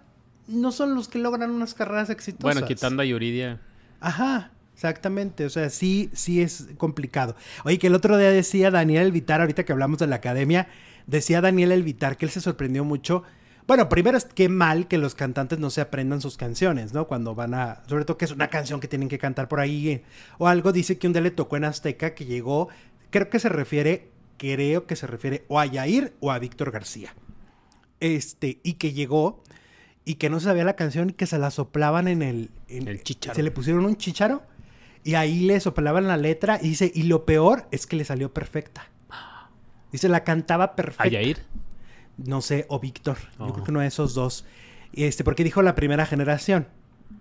no son los que logran unas carreras exitosas. Bueno, quitando a Yuridia. Ajá, exactamente. O sea, sí, sí es complicado. Oye, que el otro día decía Daniel Elvitar, ahorita que hablamos de la academia, decía Daniel Elvitar que él se sorprendió mucho. Bueno, primero es que mal que los cantantes no se aprendan sus canciones, ¿no? Cuando van a. Sobre todo que es una canción que tienen que cantar por ahí. Eh, o algo dice que un día le tocó en Azteca que llegó. Creo que se refiere. Creo que se refiere o a Yair o a Víctor García. Este, y que llegó y que no sabía la canción y que se la soplaban en el... En, el chicharo. Se le pusieron un chicharo y ahí le soplaban la letra y dice, y lo peor es que le salió perfecta. Dice, la cantaba perfecta. ¿A Yair? No sé, o Víctor. Yo creo que uno de esos dos. Este, porque dijo la primera generación.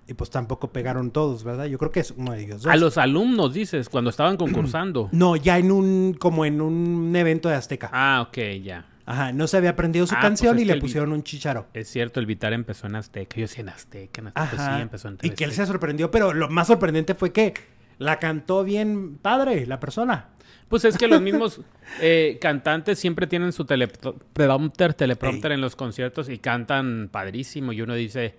Y pues tampoco pegaron todos, ¿verdad? Yo creo que es uno de ellos. A los alumnos, dices, cuando estaban concursando. no, ya en un, como en un evento de Azteca. Ah, ok, ya. Ajá, no se había aprendido su ah, pues canción y le pusieron un chicharo. Es cierto, el Vitar empezó en Azteca. Yo decía en Azteca, en Azteca sí empezó en Y que él se sorprendió, pero lo más sorprendente fue que la cantó bien padre, la persona. Pues es que los mismos eh, cantantes siempre tienen su teleprompter, teleprompter en los conciertos y cantan padrísimo. Y uno dice,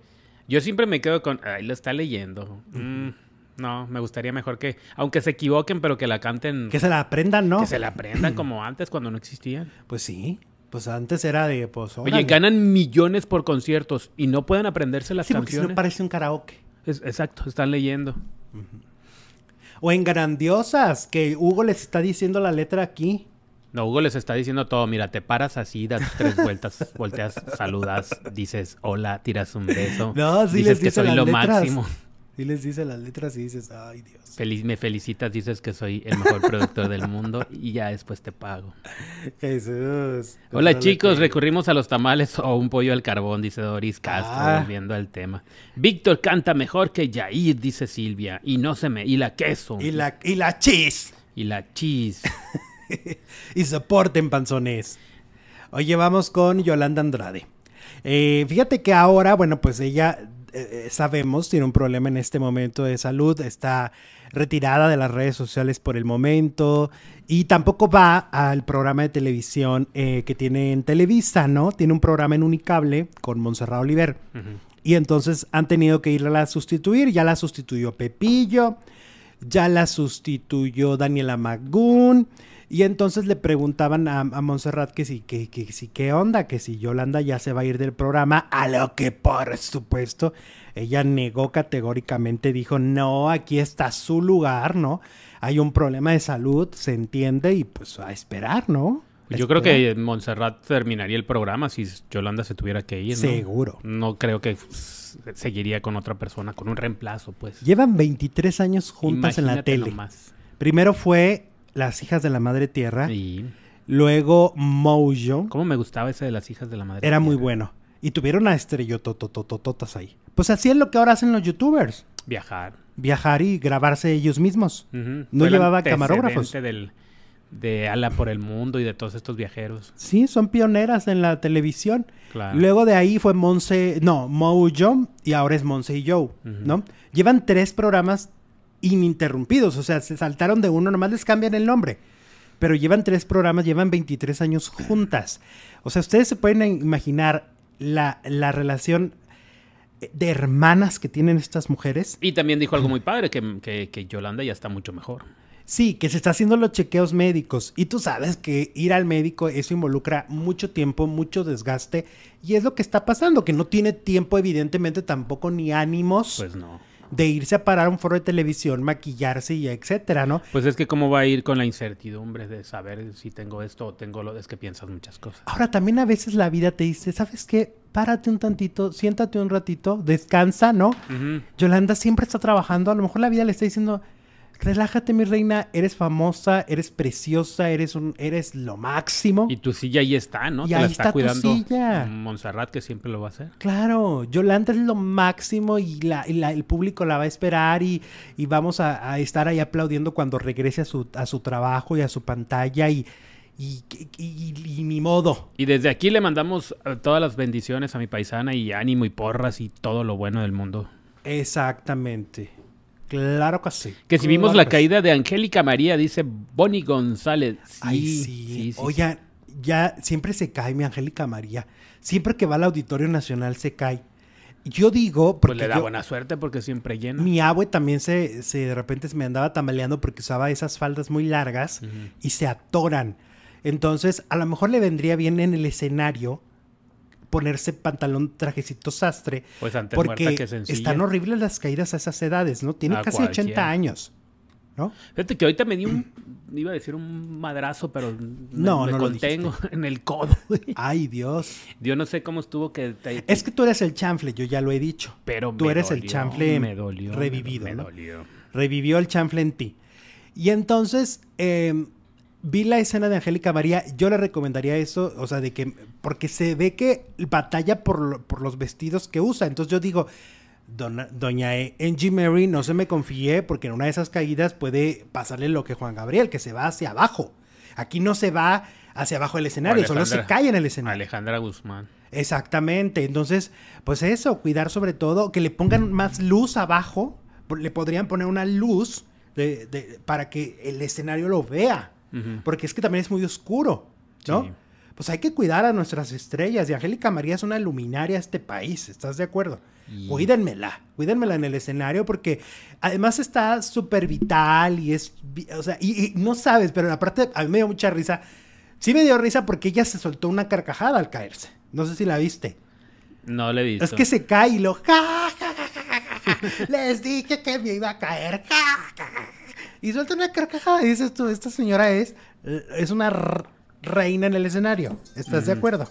yo siempre me quedo con, ay, lo está leyendo. Mm, no, me gustaría mejor que, aunque se equivoquen, pero que la canten. Que se la aprendan, ¿no? Que se la aprendan como antes, cuando no existían. Pues sí. Pues antes era de, pues, Oye, ganan millones por conciertos y no pueden aprenderse las sí, canciones. Porque no parece un karaoke. exacto, están leyendo. O en Grandiosas, que Hugo les está diciendo la letra aquí. No, Hugo les está diciendo todo. Mira, te paras así, das tres vueltas, volteas, saludas, dices hola, tiras un beso. No, sí dices les que soy lo máximo. Y les dice las letras y dices, ay Dios. Feliz, me felicitas, dices que soy el mejor productor del mundo y ya después te pago. Jesús. Hola chicos, recurrimos a los tamales o un pollo al carbón, dice Doris Castro, ah. volviendo al tema. Víctor canta mejor que Jair, dice Silvia, y no se me... y la queso. Y la, y la cheese. Y la cheese. y soporten panzones. Oye, vamos con Yolanda Andrade. Eh, fíjate que ahora, bueno, pues ella eh, eh, sabemos tiene un problema en este momento de salud, está retirada de las redes sociales por el momento y tampoco va al programa de televisión que tiene en Televisa, ¿no? Tiene un programa en Unicable con Montserrat Oliver. Y entonces han tenido que irla a sustituir, ya la sustituyó Pepillo, ya la sustituyó Daniela Magún. Y entonces le preguntaban a, a Montserrat que si, que, que, si, qué onda, que si Yolanda ya se va a ir del programa, a lo que por supuesto ella negó categóricamente, dijo, no, aquí está su lugar, ¿no? Hay un problema de salud, se entiende, y pues a esperar, ¿no? Yo creo que Montserrat terminaría el programa si Yolanda se tuviera que ir. ¿no? Seguro. No creo que seguiría con otra persona, con un reemplazo, pues. Llevan 23 años juntas en la tele. Primero fue las hijas de la madre tierra. Luego Mojo. ¿Cómo me gustaba ese de las hijas de la madre Era muy bueno. Y tuvieron a estrellotototototas ahí. Pues así es lo que ahora hacen los youtubers. Viajar. Viajar y grabarse ellos mismos. No llevaba camarógrafos. Del, de Ala por el Mundo y de todos estos viajeros. Sí, son pioneras en la televisión. Luego de ahí fue Monse, no, Mojo y ahora es Monse y Joe, ¿no? Llevan tres programas ininterrumpidos, o sea, se saltaron de uno, nomás les cambian el nombre. Pero llevan tres programas, llevan 23 años juntas. O sea, ustedes se pueden imaginar la, la relación de hermanas que tienen estas mujeres. Y también dijo algo muy padre, que, que, Yolanda ya está mucho mejor. Sí, que se está haciendo los chequeos médicos. Y tú sabes que ir al médico, eso involucra mucho tiempo, mucho desgaste. Y es lo que está pasando, que no tiene tiempo, evidentemente, tampoco ni ánimos. Pues no de irse a parar a un foro de televisión, maquillarse y etcétera, ¿no? Pues es que cómo va a ir con la incertidumbre de saber si tengo esto o tengo lo, es que piensas muchas cosas. Ahora también a veces la vida te dice, ¿sabes qué? Párate un tantito, siéntate un ratito, descansa, ¿no? Yolanda siempre está trabajando, a lo mejor la vida le está diciendo, relájate mi reina, eres famosa, eres preciosa, eres un, eres lo máximo. Y tu silla ahí está, ¿no? Y ahí la está, cuidando tu silla. Montserrat que siempre lo va a hacer. Claro, Yolanda es lo máximo y, la, el público la va a esperar y, vamos a, estar ahí aplaudiendo cuando regrese a su, a su trabajo y a su pantalla y, y, y, ni modo. Y desde aquí le mandamos eh, todas las bendiciones a mi paisana y ánimo y porras y todo lo bueno del mundo. Exactamente. Claro que sí. Que si vimos la caída de Angélica María, dice Bonnie González. Sí, Ay, sí. Oye, ya siempre se cae mi Angélica María. Siempre que va al Auditorio Nacional se cae. Yo digo. Porque pues le da buena suerte porque siempre llena. Mi abue también se, se, de repente se me andaba tambaleando porque usaba esas faldas muy largas y se atoran. Entonces, a lo mejor le vendría bien en el escenario ponerse pantalón, trajecito sastre. Pues antes porque que están horribles las caídas a esas edades, ¿no? Tiene casi 80 años. ¿No? Fíjate que ahorita me di un, iba a decir un madrazo, pero no, me, no contengo en el codo. Ay, Dios. Yo no sé cómo estuvo que... Es que tú eres el chanfle, yo ya lo he dicho. Pero Tú eres el chanfle me dolió, revivido, me, dolió. Revivió el chanfle en ti. Y entonces, eh, vi la escena de Angélica María, yo le recomendaría eso, o sea, de que, porque se ve que batalla por, por los vestidos que usa. Entonces yo digo, doña Angie Mary, no se me confíe, porque en una de esas caídas puede pasarle lo que Juan Gabriel, que se va hacia abajo. Aquí no se va hacia abajo del escenario, solo se cae en el escenario. Alejandra Guzmán. Exactamente, entonces, pues eso, cuidar sobre todo, que le pongan más luz abajo, le podrían poner una luz de, para que el escenario lo vea. Porque es que también es muy oscuro, ¿no? Pues hay que cuidar a nuestras estrellas. Y Angélica María es una luminaria de este país, ¿estás de acuerdo? Cuídenmela, cuídenmela en el escenario porque además está súper vital y es, o sea, y, no sabes, pero aparte a mí me dio mucha risa. Sí me dio risa porque ella se soltó una carcajada al caerse. No sé si la viste. No le he visto. Es que se cae y lo... Les dije que me iba a caer. Y suelta una carcajada y dices tú, esta señora es, eh, es una reina en el escenario. ¿Estás de acuerdo?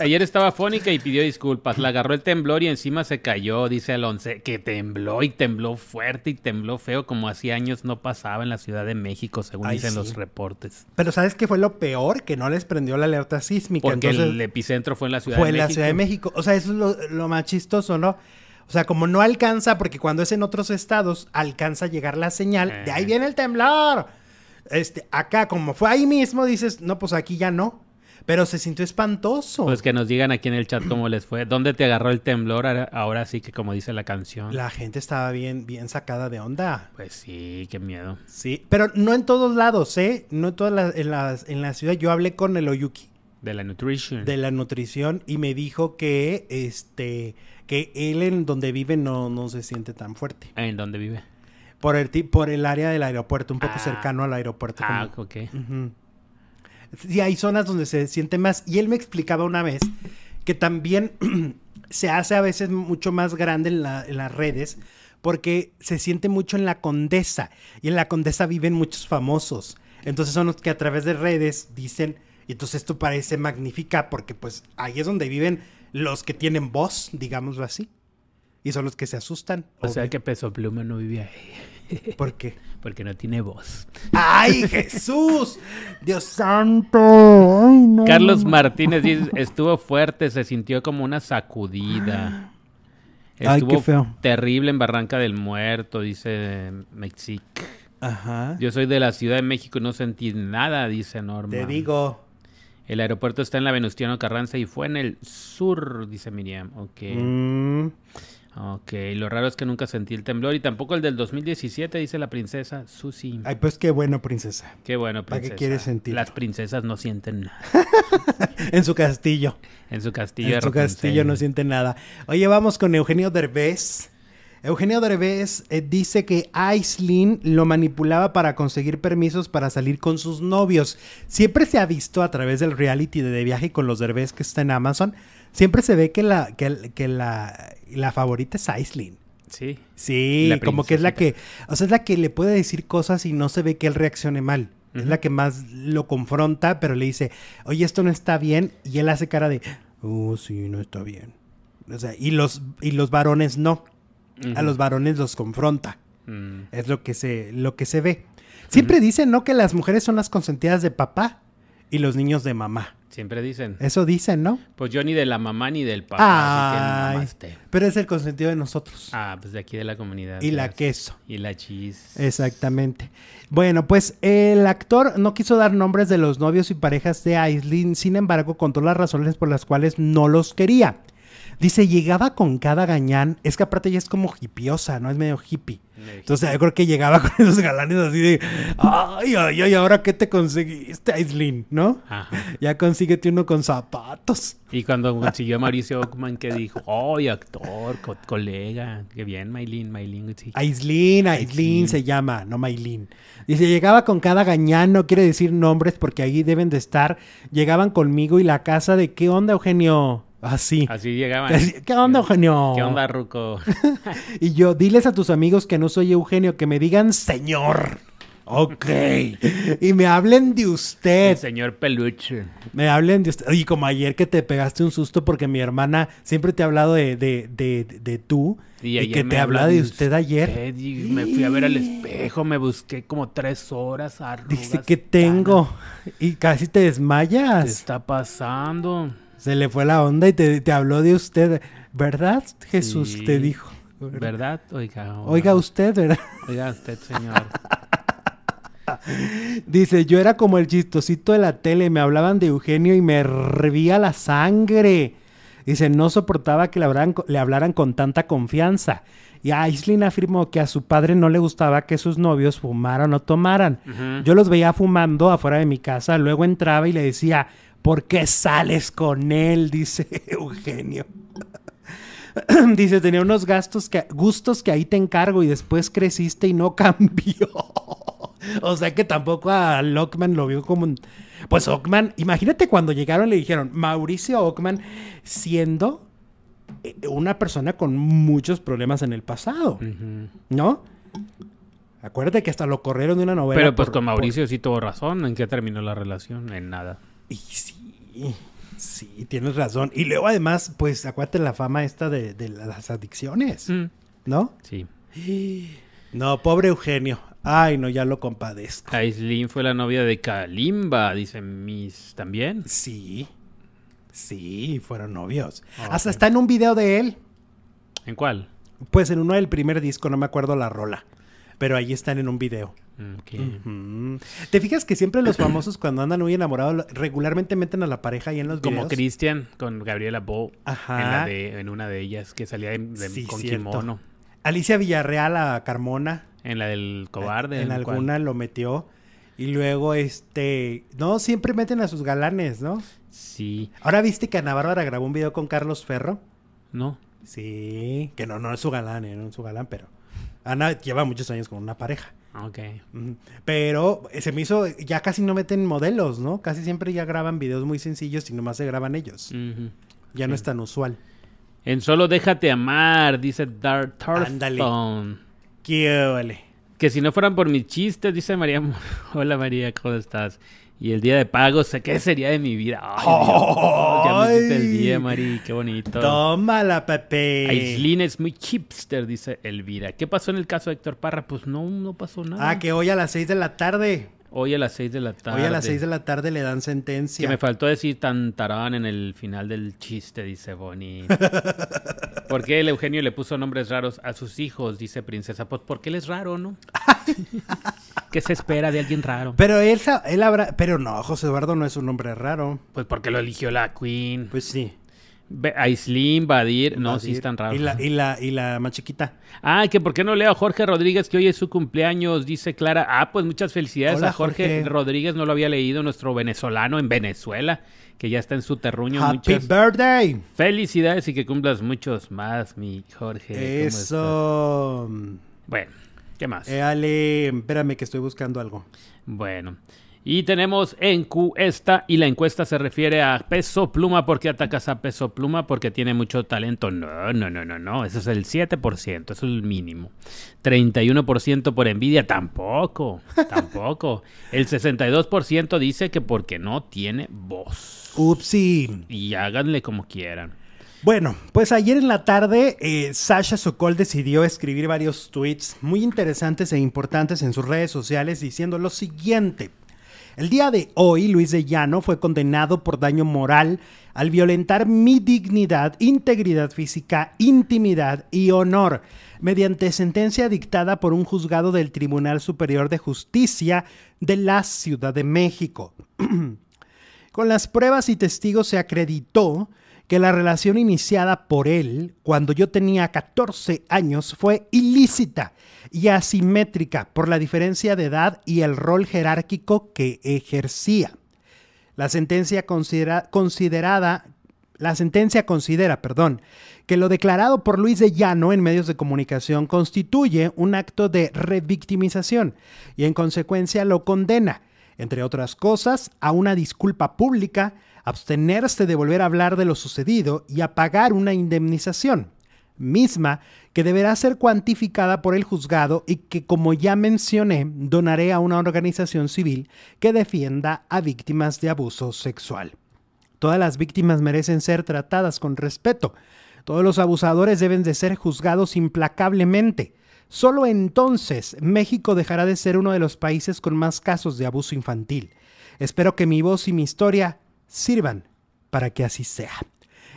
Ayer estaba fónica y pidió disculpas. La agarró el temblor y encima se cayó, dice Alonso. Que tembló y tembló fuerte y tembló feo, como hacía años no pasaba en la Ciudad de México, según dicen los reportes. Pero ¿sabes qué fue lo peor? Que no les prendió la alerta sísmica. Porque el epicentro fue en la Ciudad de México. Fue en la Ciudad de México. O sea, eso es lo, más chistoso, ¿no? O sea, como no alcanza, porque cuando es en otros estados, alcanza a llegar la señal. De ahí eh. viene el temblor. Este, acá, como fue ahí mismo, dices, no, pues aquí ya no. Pero se sintió espantoso. Pues que nos digan aquí en el chat cómo les fue. ¿Dónde te agarró el temblor? Ahora sí que como dice la canción. La gente estaba bien, bien sacada de onda. Pues sí, qué miedo. Sí, pero no en todos lados, ¿eh? No en todas las, en, las, en la ciudad. Yo hablé con el Oyuki. De la nutrición. De la nutrición y me dijo que este que él en donde vive no, no se siente tan fuerte. ¿En dónde vive? Por el por el área del aeropuerto, un poco ah. cercano al aeropuerto. Ah, ok. Sí, hay zonas donde se siente más. Y él me explicaba una vez que también se hace a veces mucho más grande en, las redes porque se siente mucho en la condesa. Y en la condesa viven muchos famosos. Entonces son los que a través de redes dicen, y entonces esto parece magnífica porque pues ahí es donde viven los que tienen voz, digámoslo así. Y son los que se asustan. O sea que Peso Pluma no vivía ahí. ¿Por qué? Porque no tiene voz. ¡Ay, Jesús! ¡Dios santo! Carlos Martínez dice, estuvo fuerte, se sintió como una sacudida. Estuvo Ay, qué feo. terrible en Barranca del Muerto, dice Mexic. Ajá. Yo soy de la Ciudad de México y no sentí nada, dice Norma. Te digo. El aeropuerto está en la Venustiano Carranza y fue en el sur, dice Miriam. Ok. Mm. Ok, lo raro es que nunca sentí el temblor y tampoco el del 2017, dice la princesa Susi. Ay, pues qué bueno, princesa. Qué bueno, princesa. ¿Para qué quieres sentir? Las princesas no sienten nada. en su castillo. En su castillo. En su castillo no sienten nada. Oye, vamos con Eugenio Derbez. Eugenio Derbez eh, dice que Aislinn lo manipulaba para conseguir permisos para salir con sus novios. Siempre se ha visto a través del reality de, viaje con los Derbez que está en Amazon siempre se ve que la, que, la, la favorita es Aislinn. Sí. Sí, como que es la que, o sea, es la que le puede decir cosas y no se ve que él reaccione mal. Es la que más lo confronta, pero le dice, oye, esto no está bien, y él hace cara de, oh, sí, no está bien. O sea, y los, y los varones no. A los varones los confronta. Mm. Es lo que se, lo que se ve. Siempre dicen, ¿no? Que las mujeres son las consentidas de papá y los niños de mamá. Siempre dicen. Eso dicen, ¿no? Pues yo ni de la mamá ni del papá. así que pero es el consentido de nosotros. Ah, pues de aquí de la comunidad. Y la queso. Y la cheese. Exactamente. Bueno, pues el actor no quiso dar nombres de los novios y parejas de Aislinn, sin embargo, contó las razones por las cuales no los quería. Dice, llegaba con cada gañán. Es que aparte ya es como hipiosa, ¿no? Es medio hippie. Entonces yo creo que llegaba con esos galanes así de, ay, ay, ay, ahora qué te conseguiste, Aislinn, ¿no? Ya consíguete uno con zapatos. Y cuando consiguió a Mauricio Ockman, que dijo, ay, actor, colega, qué bien, Maylin, Maylin. Sí. Aislinn, Aislinn se llama, no Maylin. Dice, llegaba con cada gañán, no quiere decir nombres porque ahí deben de estar. Llegaban conmigo y la casa de, ¿qué onda, Eugenio? Así. Así llegaban. ¿Qué onda, Eugenio? ¿Qué onda, Ruco? y yo, diles a tus amigos que no soy Eugenio, que me digan señor. Ok. y me hablen de usted. El señor peluche. Me hablen de usted. Y como ayer que te pegaste un susto porque mi hermana siempre te ha hablado de, de, de, tú. Y, que te habla de usted ayer. me fui a ver al espejo, me busqué como tres horas. Dice que tengo. Y casi te desmayas. ¿Qué está pasando? Se le fue la onda y te, habló de usted. ¿Verdad, Jesús? Te dijo. ¿Verdad? Oiga. Oiga usted, ¿verdad? Oiga usted, señor. Dice, yo era como el chistosito de la tele, me hablaban de Eugenio y me hervía la sangre. Dice, no soportaba que le hablaran, le hablaran con tanta confianza. Y Aislinn afirmó que a su padre no le gustaba que sus novios fumaran o tomaran. Yo los veía fumando afuera de mi casa, luego entraba y le decía, ¿Por qué sales con él? Dice Eugenio. Dice, tenía unos gastos que, gustos que ahí te encargo y después creciste y no cambió. o sea que tampoco a Lockman lo vio como un... Pues Ockman, imagínate cuando llegaron le dijeron, Mauricio Ockman siendo eh, una persona con muchos problemas en el pasado, ¿no? Acuérdate que hasta lo corrieron de una novela. Pero pues con Mauricio sí tuvo razón. ¿En qué terminó la relación? En nada. Y sí, sí, tienes razón. Y luego además, pues acuérdate la fama esta de, las adicciones. Mm. ¿No? Sí. No, pobre Eugenio. Ay, no, ya lo compadezco. Aislinn fue la novia de Kalimba, dicen mis también. Sí. Sí, fueron novios. Hasta está en un video de él. ¿En cuál? Pues en uno del primer disco, no me acuerdo la rola. Pero ahí están en un video. ¿Te fijas que siempre los famosos cuando andan muy enamorados regularmente meten a la pareja ahí en los videos? Como Cristian con Gabriela Bo Ajá. En, una de ellas que salía con kimono. Alicia Villarreal a Carmona. En la del cobarde. En, alguna lo metió. Y luego, este. No, siempre meten a sus galanes, ¿no? Sí. Ahora viste que Ana Bárbara grabó un video con Carlos Ferro. No. Sí. Que no, no es su galán, eh, no es su galán, pero. Ana lleva muchos años con una pareja. Ok. Pero se me hizo, ya casi no meten modelos, ¿no? Casi siempre ya graban videos muy sencillos y nomás se graban ellos. Ya no es tan usual. En solo déjate amar, dice Dark Ándale. Qué vale. Que si no fueran por mis chistes, dice María. Hola María, ¿cómo estás? Y el día de pago, sé qué sería de mi vida. Ay, ya me hiciste el día, Mari, qué bonito. Tómala, Pepe. Aislin es muy chipster, dice Elvira. ¿Qué pasó en el caso de Héctor Parra? Pues no, no pasó nada. Ah, que hoy a las seis de la tarde. Hoy a las 6 de la tarde. Hoy a las 6 de la tarde le dan sentencia. Que me faltó decir tantarán en el final del chiste, dice Bonnie. ¿Por qué el Eugenio le puso nombres raros a sus hijos? Dice Princesa. Pues porque él es raro, ¿no? ¿Qué se espera de alguien raro? Pero él, él habrá... Pero no, José Eduardo no es un nombre raro. Pues porque lo eligió la Queen. Pues sí. Aislin, Badir, no, sí están raros. Y la, y la, y la más chiquita. Ah, que por qué no leo a Jorge Rodríguez, que hoy es su cumpleaños, dice Clara. Ah, pues muchas felicidades a Jorge, Rodríguez, no lo había leído, nuestro venezolano en Venezuela, que ya está en su terruño. Happy birthday. Felicidades y que cumplas muchos más, mi Jorge. Eso. Bueno, ¿qué más? Eh, Ale, espérame que estoy buscando algo. Bueno. Y tenemos encuesta, y la encuesta se refiere a peso pluma. ¿Por qué atacas a peso pluma? Porque tiene mucho talento. No, no, no, no, no. Eso es el 7%, eso es el mínimo. 31% por envidia, tampoco, tampoco. el 62% dice que porque no tiene voz. Upsi. Y háganle como quieran. Bueno, pues ayer en la tarde eh, Sasha Sokol decidió escribir varios tweets muy interesantes e importantes en sus redes sociales diciendo lo siguiente. El día de hoy, Luis de Llano fue condenado por daño moral al violentar mi dignidad, integridad física, intimidad y honor, mediante sentencia dictada por un juzgado del Tribunal Superior de Justicia de la Ciudad de México. Con las pruebas y testigos se acreditó que la relación iniciada por él cuando yo tenía 14 años fue ilícita y asimétrica por la diferencia de edad y el rol jerárquico que ejercía. La sentencia considera, considerada la sentencia considera, perdón, que lo declarado por Luis de Llano en medios de comunicación constituye un acto de revictimización y en consecuencia lo condena, entre otras cosas, a una disculpa pública, abstenerse de volver a hablar de lo sucedido y a pagar una indemnización, misma que deberá ser cuantificada por el juzgado y que, como ya mencioné, donaré a una organización civil que defienda a víctimas de abuso sexual. Todas las víctimas merecen ser tratadas con respeto. Todos los abusadores deben de ser juzgados implacablemente. Solo entonces México dejará de ser uno de los países con más casos de abuso infantil. Espero que mi voz y mi historia sirvan para que así sea.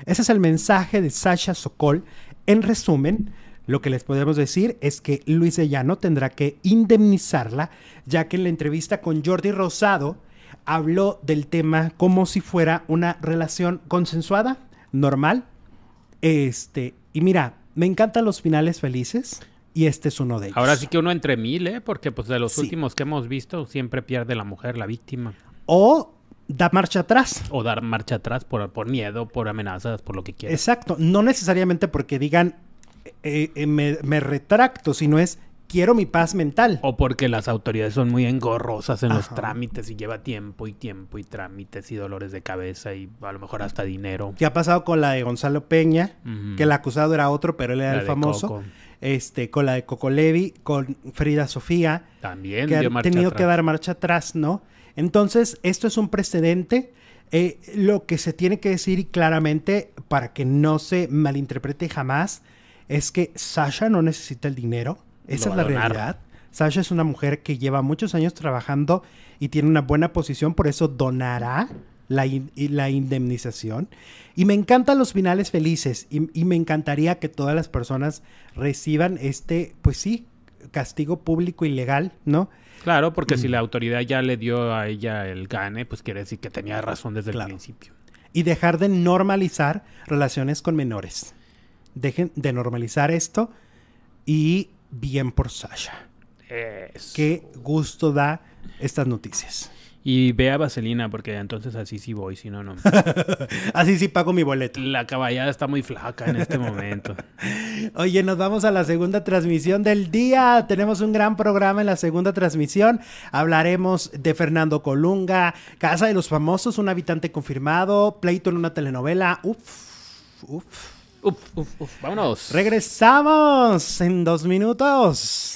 Ese es el mensaje de Sasha Sokol. En resumen, lo que les podemos decir es que Luis de Llano tendrá que indemnizarla, ya que en la entrevista con Jordi Rosado habló del tema como si fuera una relación consensuada, normal. Este, y mira, me encantan los finales felices y este es uno de ellos. Ahora sí que uno entre mil, ¿eh? Porque pues de los últimos que hemos visto siempre pierde la mujer, la víctima. O da marcha atrás. O dar marcha atrás por, por miedo, por amenazas, por lo que quiera. Exacto. No necesariamente porque digan eh, eh, me, retracto, sino es quiero mi paz mental. O porque las autoridades son muy engorrosas en los trámites y lleva tiempo y tiempo y trámites y dolores de cabeza y a lo mejor hasta dinero. ¿Qué ha pasado con la de Gonzalo Peña? Que el acusado era otro, pero él era el famoso. este, con la de Coco Levi, con Frida Sofía. También que han tenido que dar marcha atrás, ¿no? Entonces, esto es un precedente. Eh, lo que se tiene que decir claramente para que no se malinterprete jamás es que Sasha no necesita el dinero. Esa es la realidad. Sasha es una mujer que lleva muchos años trabajando y tiene una buena posición, por eso donará la, la indemnización. Y me encantan los finales felices y, me encantaría que todas las personas reciban este, pues sí, castigo público y legal, ¿no? Claro, porque si mm. la autoridad ya le dio a ella el gane, pues quiere decir que tenía razón desde el principio. Y dejar de normalizar relaciones con menores. Dejen de normalizar esto y bien por Sasha. Qué gusto da estas noticias. Y ve a Vaselina, porque entonces así sí voy, si no, no. así sí pago mi boleto. La caballada está muy flaca en este momento. Oye, nos vamos a la segunda transmisión del día. Tenemos un gran programa en la segunda transmisión. Hablaremos de Fernando Colunga, Casa de los Famosos, un habitante confirmado, pleito en una telenovela. Uf, uf. Uf, uf, uf. Vámonos. Regresamos en dos minutos.